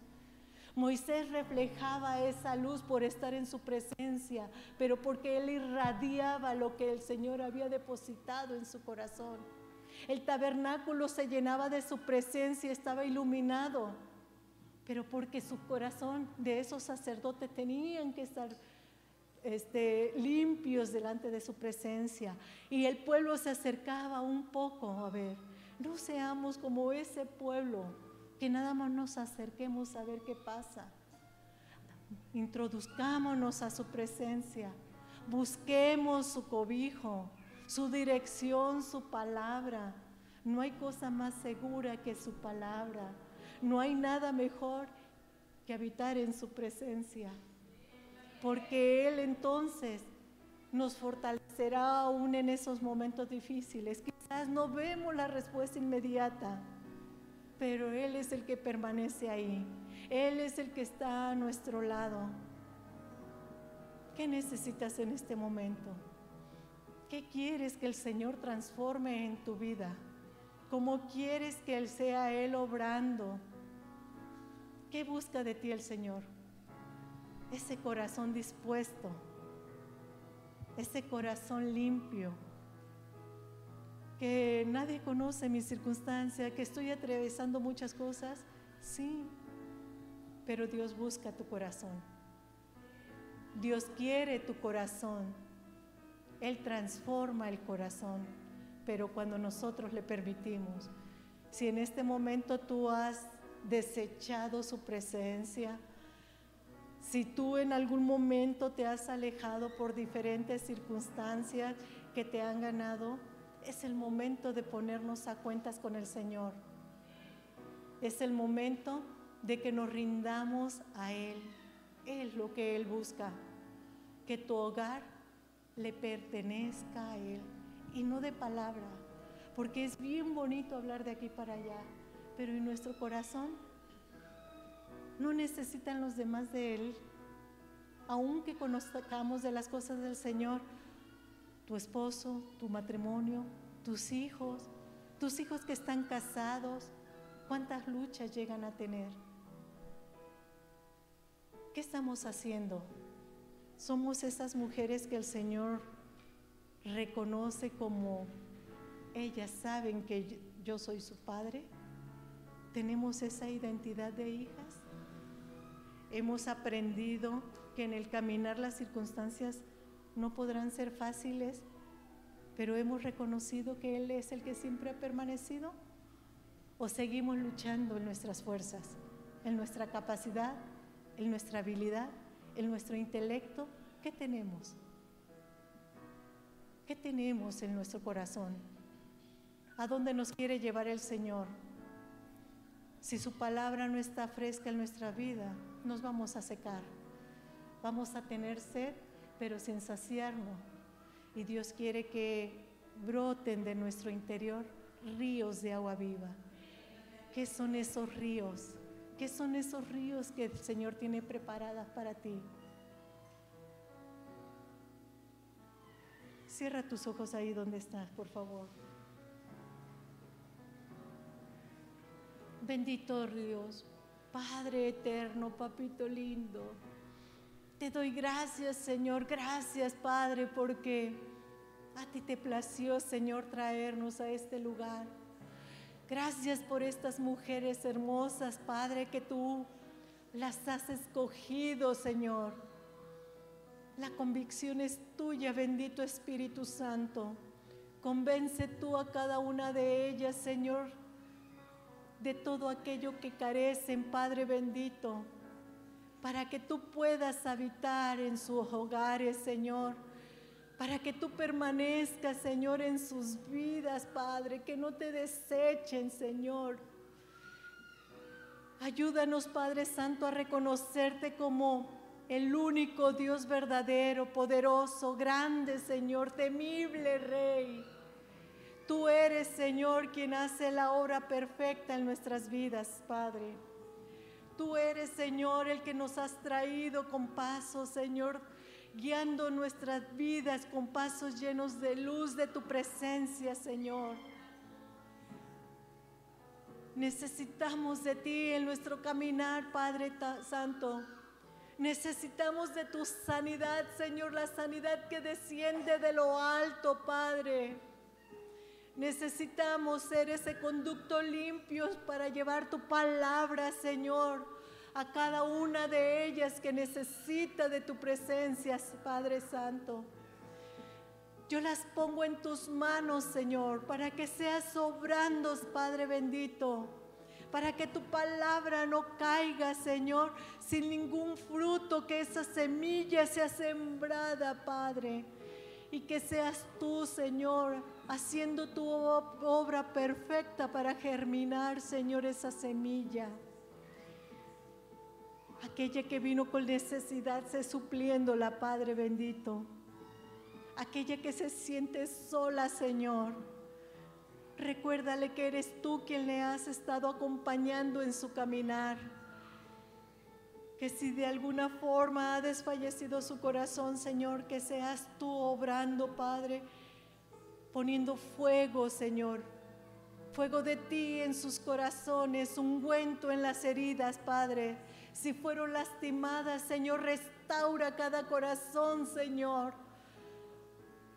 Moisés reflejaba esa luz por estar en su presencia, pero porque él irradiaba lo que el Señor había depositado en su corazón. El tabernáculo se llenaba de su presencia, estaba iluminado, pero porque su corazón de esos sacerdotes tenían que estar este, limpios delante de su presencia. Y el pueblo se acercaba un poco, a ver, no seamos como ese pueblo que nada más nos acerquemos a ver qué pasa. Introduzcámonos a su presencia, busquemos su cobijo, su dirección, su palabra. No hay cosa más segura que su palabra. No hay nada mejor que habitar en su presencia. Porque Él entonces nos fortalecerá aún en esos momentos difíciles. Quizás no vemos la respuesta inmediata pero Él es el que permanece ahí. Él es el que está a nuestro lado. ¿Qué necesitas en este momento? ¿Qué quieres que el Señor transforme en tu vida? ¿Cómo quieres que Él sea Él obrando? ¿Qué busca de ti el Señor? Ese corazón dispuesto, ese corazón limpio que nadie conoce mi circunstancia, que estoy atravesando muchas cosas, sí, pero Dios busca tu corazón. Dios quiere tu corazón. Él transforma el corazón, pero cuando nosotros le permitimos, si en este momento tú has desechado su presencia, si tú en algún momento te has alejado por diferentes circunstancias que te han ganado, es el momento de ponernos a cuentas con el Señor. Es el momento de que nos rindamos a Él. Es lo que Él busca, que tu hogar le pertenezca a Él y no de palabra, porque es bien bonito hablar de aquí para allá, pero en nuestro corazón no necesitan los demás de Él, aunque conozcamos de las cosas del Señor, tu esposo, tu matrimonio, tus hijos, tus hijos que están casados, cuántas luchas llegan a tener. ¿Qué estamos haciendo? Somos esas mujeres que el Señor reconoce como ellas saben que yo soy su padre. Tenemos esa identidad de hijas. Hemos aprendido que en el caminar las circunstancias no podrán ser fáciles, pero hemos reconocido que Él es el que siempre ha permanecido o seguimos luchando en nuestras fuerzas, en nuestra capacidad, en nuestra habilidad, en nuestro intelecto. ¿Qué tenemos? ¿Qué tenemos en nuestro corazón? ¿A dónde nos quiere llevar el Señor? Si su palabra no está fresca en nuestra vida, nos vamos a secar. Vamos a tener sed, pero sin saciarnos y Dios quiere que broten de nuestro interior ríos de agua viva. ¿Qué son esos ríos? ¿Qué son esos ríos que el Señor tiene preparadas para ti? Cierra tus ojos ahí donde estás, por favor. Bendito Dios, Padre eterno, papito lindo. Te doy gracias, Señor, gracias, Padre, porque a ti te plació, Señor, traernos a este lugar. Gracias por estas mujeres hermosas, Padre, que tú las has escogido, Señor. La convicción es tuya, bendito Espíritu Santo. Convence tú a cada una de ellas, Señor, de todo aquello que carecen, Padre bendito para que tú puedas habitar en sus hogares, Señor. Para que tú permanezcas, Señor, en sus vidas, Padre. Que no te desechen, Señor. Ayúdanos, Padre Santo, a reconocerte como el único Dios verdadero, poderoso, grande, Señor, temible Rey. Tú eres, Señor, quien hace la obra perfecta en nuestras vidas, Padre. Tú eres, Señor, el que nos has traído con pasos, Señor, guiando nuestras vidas con pasos llenos de luz de tu presencia, Señor. Necesitamos de ti en nuestro caminar, Padre Santo. Necesitamos de tu sanidad, Señor, la sanidad que desciende de lo alto, Padre. Necesitamos ser ese conducto limpio para llevar tu palabra, Señor, a cada una de ellas que necesita de tu presencia, Padre Santo. Yo las pongo en tus manos, Señor, para que seas obrando, Padre bendito, para que tu palabra no caiga, Señor, sin ningún fruto, que esa semilla sea sembrada, Padre y que seas tú, Señor, haciendo tu obra perfecta para germinar, Señor, esa semilla. Aquella que vino con necesidad, se supliéndola, Padre bendito. Aquella que se siente sola, Señor. Recuérdale que eres tú quien le has estado acompañando en su caminar que si de alguna forma ha desfallecido su corazón, Señor, que seas tú obrando, Padre, poniendo fuego, Señor, fuego de ti en sus corazones, ungüento en las heridas, Padre. Si fueron lastimadas, Señor, restaura cada corazón, Señor.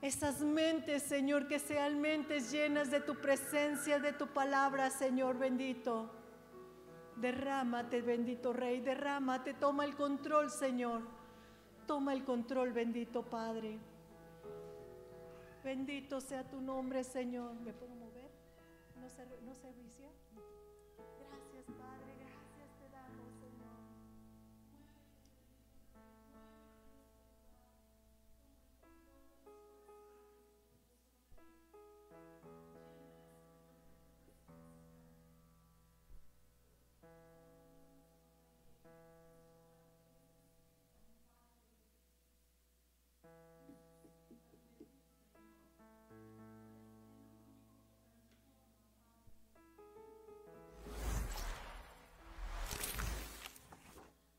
Esas mentes, Señor, que sean mentes llenas de tu presencia, de tu palabra, Señor bendito. Derrámate, bendito Rey, derrámate, toma el control, Señor. Toma el control, bendito Padre. Bendito sea tu nombre, Señor. ¿Me puedo mover? ¿No se?